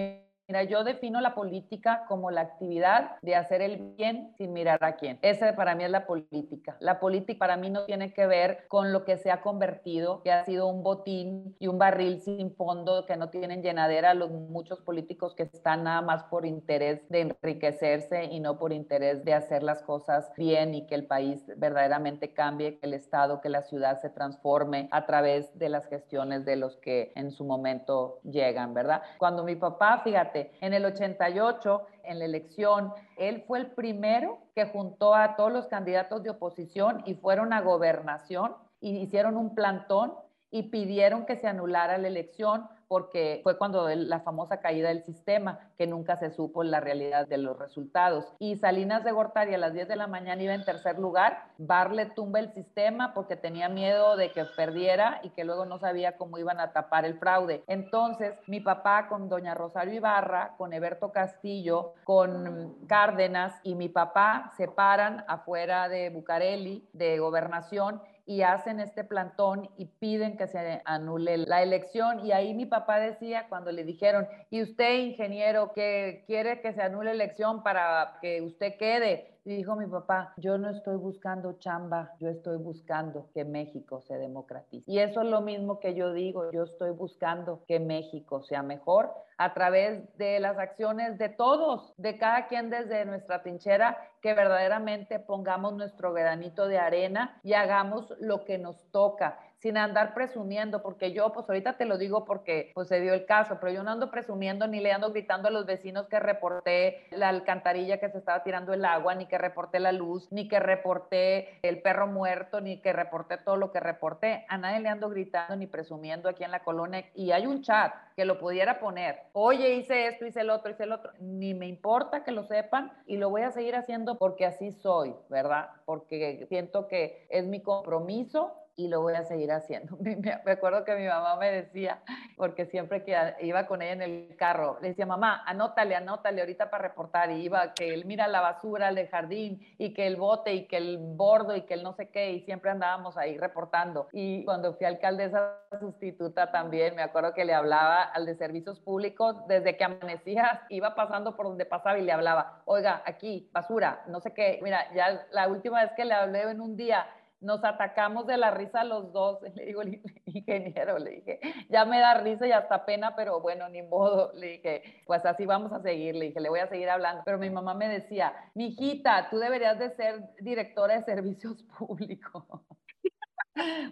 Mira, yo defino la política como la actividad de hacer el bien sin mirar a quién. Esa para mí es la política. La política para mí no tiene que ver con lo que se ha convertido, que ha sido un botín y un barril sin fondo, que no tienen llenadera los muchos políticos que están nada más por interés de enriquecerse y no por interés de hacer las cosas bien y que el país verdaderamente cambie, que el Estado, que la ciudad se transforme a través de las gestiones de los que en su momento llegan, ¿verdad? Cuando mi papá, fíjate, en el 88, en la elección, él fue el primero que juntó a todos los candidatos de oposición y fueron a gobernación y hicieron un plantón y pidieron que se anulara la elección porque fue cuando la famosa caída del sistema, que nunca se supo la realidad de los resultados. Y Salinas de Gortari a las 10 de la mañana iba en tercer lugar, Barle tumba el sistema porque tenía miedo de que perdiera y que luego no sabía cómo iban a tapar el fraude. Entonces, mi papá con doña Rosario Ibarra, con Eberto Castillo, con Cárdenas y mi papá se paran afuera de Bucareli, de gobernación, y hacen este plantón y piden que se anule la elección. Y ahí mi papá decía cuando le dijeron, y usted, ingeniero, que quiere que se anule la elección para que usted quede, y dijo mi papá, yo no estoy buscando chamba, yo estoy buscando que México se democratice. Y eso es lo mismo que yo digo, yo estoy buscando que México sea mejor a través de las acciones de todos, de cada quien desde nuestra trinchera, que verdaderamente pongamos nuestro granito de arena y hagamos lo que nos toca sin andar presumiendo, porque yo, pues ahorita te lo digo porque pues se dio el caso, pero yo no ando presumiendo ni le ando gritando a los vecinos que reporté la alcantarilla que se estaba tirando el agua, ni que reporté la luz, ni que reporté el perro muerto, ni que reporté todo lo que reporté. A nadie le ando gritando ni presumiendo aquí en la colonia. Y hay un chat que lo pudiera poner. Oye, hice esto, hice el otro, hice el otro. Ni me importa que lo sepan y lo voy a seguir haciendo porque así soy, ¿verdad? Porque siento que es mi compromiso y lo voy a seguir haciendo. Me acuerdo que mi mamá me decía, porque siempre que iba con ella en el carro, le decía, mamá, anótale, anótale ahorita para reportar. Y iba que él mira la basura del jardín y que el bote y que el bordo y que el no sé qué, y siempre andábamos ahí reportando. Y cuando fui alcaldesa sustituta también, me acuerdo que le hablaba al de servicios públicos, desde que amanecía, iba pasando por donde pasaba y le hablaba, oiga, aquí, basura, no sé qué. Mira, ya la última vez que le hablé en un día, nos atacamos de la risa los dos. Le digo, ingeniero, le dije, ya me da risa y hasta pena, pero bueno, ni modo. Le dije, pues así vamos a seguir. Le dije, le voy a seguir hablando. Pero mi mamá me decía, mi hijita, tú deberías de ser directora de servicios públicos.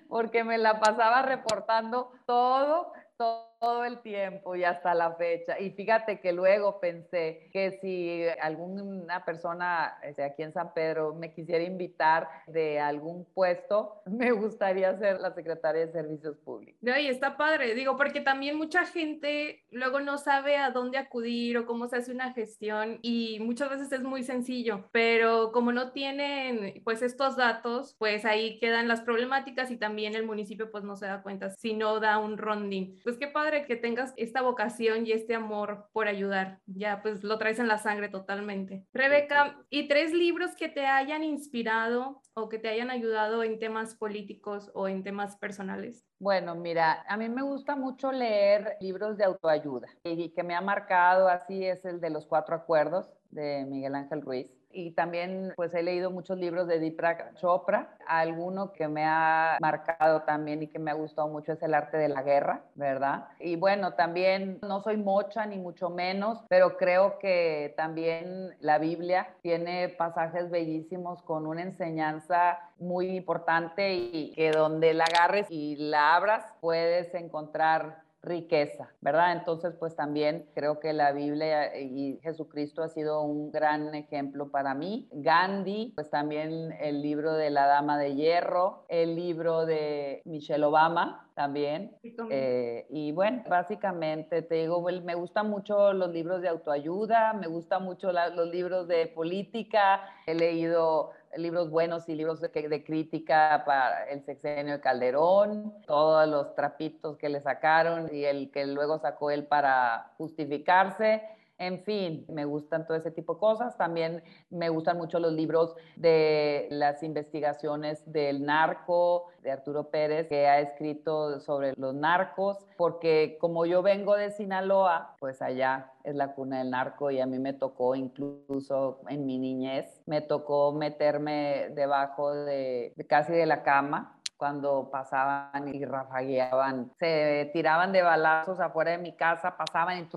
Porque me la pasaba reportando todo, todo todo el tiempo y hasta la fecha. Y fíjate que luego pensé que si alguna persona este, aquí en San Pedro me quisiera invitar de algún puesto, me gustaría ser la secretaria de Servicios Públicos. y está padre, digo, porque también mucha gente luego no sabe a dónde acudir o cómo se hace una gestión y muchas veces es muy sencillo, pero como no tienen pues estos datos, pues ahí quedan las problemáticas y también el municipio pues no se da cuenta si no da un rondín. Pues qué padre que tengas esta vocación y este amor por ayudar. Ya pues lo traes en la sangre totalmente. Rebeca, ¿y tres libros que te hayan inspirado o que te hayan ayudado en temas políticos o en temas personales? Bueno, mira, a mí me gusta mucho leer libros de autoayuda y que me ha marcado así es el de los cuatro acuerdos de Miguel Ángel Ruiz y también pues he leído muchos libros de Deepak Chopra. Alguno que me ha marcado también y que me ha gustado mucho es El arte de la guerra, ¿verdad? Y bueno, también no soy mocha ni mucho menos, pero creo que también la Biblia tiene pasajes bellísimos con una enseñanza muy importante y que donde la agarres y la abras puedes encontrar riqueza, ¿verdad? Entonces, pues también creo que la Biblia y Jesucristo ha sido un gran ejemplo para mí. Gandhi, pues también el libro de La Dama de Hierro, el libro de Michelle Obama, también. Eh, y bueno, básicamente te digo, me gustan mucho los libros de autoayuda, me gustan mucho los libros de política, he leído libros buenos y libros de, de, crítica para el sexenio de Calderón, todos los trapitos que le sacaron y el que luego sacó él para justificarse. En fin, me gustan todo ese tipo de cosas. También me gustan mucho los libros de las investigaciones del narco, de Arturo Pérez, que ha escrito sobre los narcos, porque como yo vengo de Sinaloa, pues allá es la cuna del narco y a mí me tocó incluso en mi niñez, me tocó meterme debajo de, casi de la cama cuando pasaban y rafagueaban, se tiraban de balazos afuera de mi casa, pasaban y,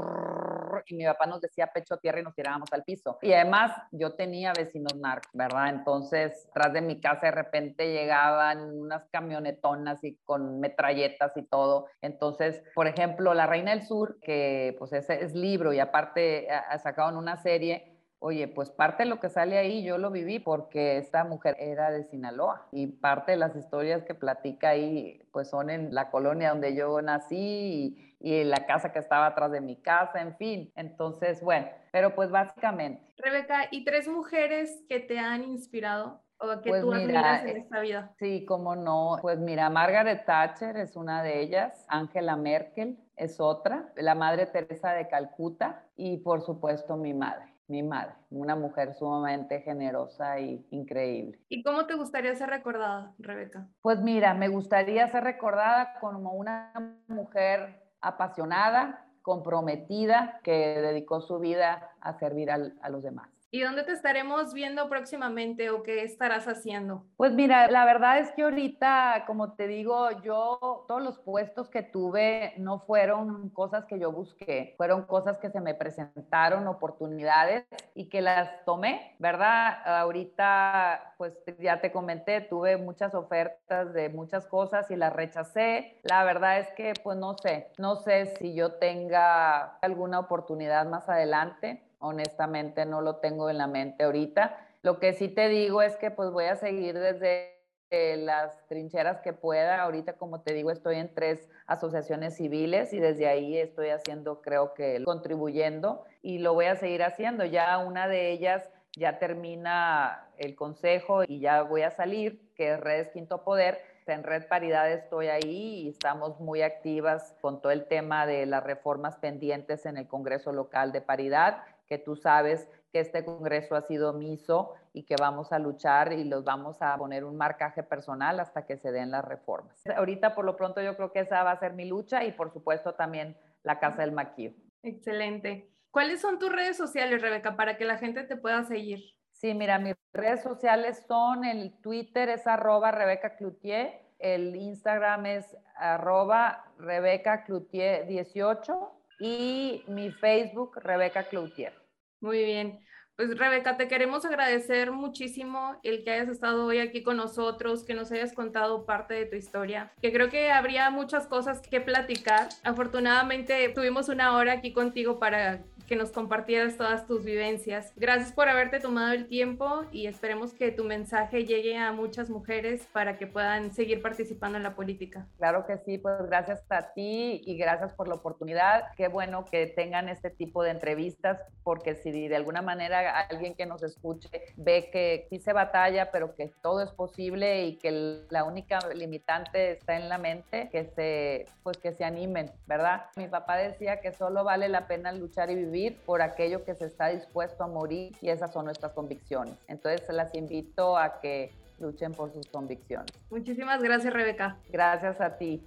y mi papá nos decía pecho a tierra y nos tirábamos al piso. Y además yo tenía vecinos narcos, ¿verdad? Entonces, tras de mi casa de repente llegaban unas camionetonas y con metralletas y todo. Entonces, por ejemplo, La Reina del Sur, que pues ese es libro y aparte ha sacado en una serie, Oye, pues parte de lo que sale ahí yo lo viví porque esta mujer era de Sinaloa y parte de las historias que platica ahí pues son en la colonia donde yo nací y, en la casa que estaba atrás de mi casa, en fin. Entonces, bueno, pero pues básicamente. Rebeca, ¿y tres mujeres que te han inspirado o que pues tú admiras en esta vida? Sí, cómo no. Pues mira, Margaret Thatcher es una de ellas, Angela Merkel es otra, la Madre Teresa de Calcuta y por supuesto mi madre mi madre, una mujer sumamente generosa y increíble. ¿Y cómo te gustaría ser recordada, Rebeca? Pues mira, me gustaría ser recordada como una mujer apasionada, comprometida, que dedicó su vida a servir a los demás. ¿Y dónde te estaremos viendo próximamente o qué estarás haciendo? Pues mira, la verdad es que ahorita, como te digo, yo todos los puestos que tuve no fueron cosas que yo busqué, fueron cosas que se me presentaron, oportunidades y que las tomé, ¿verdad? Ahorita, pues ya te comenté, tuve muchas ofertas de muchas cosas y las rechacé. La verdad es que, pues no sé, no sé si yo tenga alguna oportunidad más adelante honestamente no lo tengo en la mente ahorita. Lo que sí te digo es que pues voy a seguir desde eh, las trincheras que pueda. Ahorita, como te digo, estoy en tres asociaciones civiles y desde ahí estoy haciendo, creo que contribuyendo y lo voy a seguir haciendo. Ya una de ellas ya termina el consejo y ya voy a salir, que es Redes Quinto Poder. En Red Paridad estoy ahí y estamos muy activas con todo el tema de las reformas pendientes en el Congreso Local de Paridad que tú sabes que este Congreso ha sido omiso y que vamos a luchar y los vamos a poner un marcaje personal hasta que se den las reformas. Ahorita, por lo pronto, yo creo que esa va a ser mi lucha y, por supuesto, también la Casa del Maquillo. Excelente. ¿Cuáles son tus redes sociales, Rebeca, para que la gente te pueda seguir? Sí, mira, mis redes sociales son, el Twitter es arroba Rebeca Cloutier, el Instagram es arroba Rebeca Cloutier 18 y mi Facebook, Rebeca Cloutier. Muy bien. Pues Rebeca, te queremos agradecer muchísimo el que hayas estado hoy aquí con nosotros, que nos hayas contado parte de tu historia, que creo que habría muchas cosas que platicar. Afortunadamente tuvimos una hora aquí contigo para que nos compartieras todas tus vivencias. Gracias por haberte tomado el tiempo y esperemos que tu mensaje llegue a muchas mujeres para que puedan seguir participando en la política. Claro que sí, pues gracias a ti y gracias por la oportunidad. Qué bueno que tengan este tipo de entrevistas porque si de alguna manera alguien que nos escuche ve que sí se batalla, pero que todo es posible y que la única limitante está en la mente, que se pues que se animen, ¿verdad? Mi papá decía que solo vale la pena luchar y vivir por aquello que se está dispuesto a morir y esas son nuestras convicciones. Entonces las invito a que luchen por sus convicciones. Muchísimas gracias, Rebeca. Gracias a ti.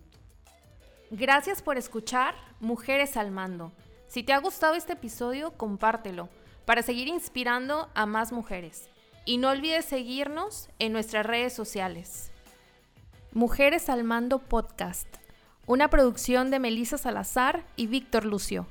Gracias por escuchar Mujeres al Mando. Si te ha gustado este episodio, compártelo para seguir inspirando a más mujeres. Y no olvides seguirnos en nuestras redes sociales. Mujeres al Mando Podcast, una producción de Melissa Salazar y Víctor Lucio.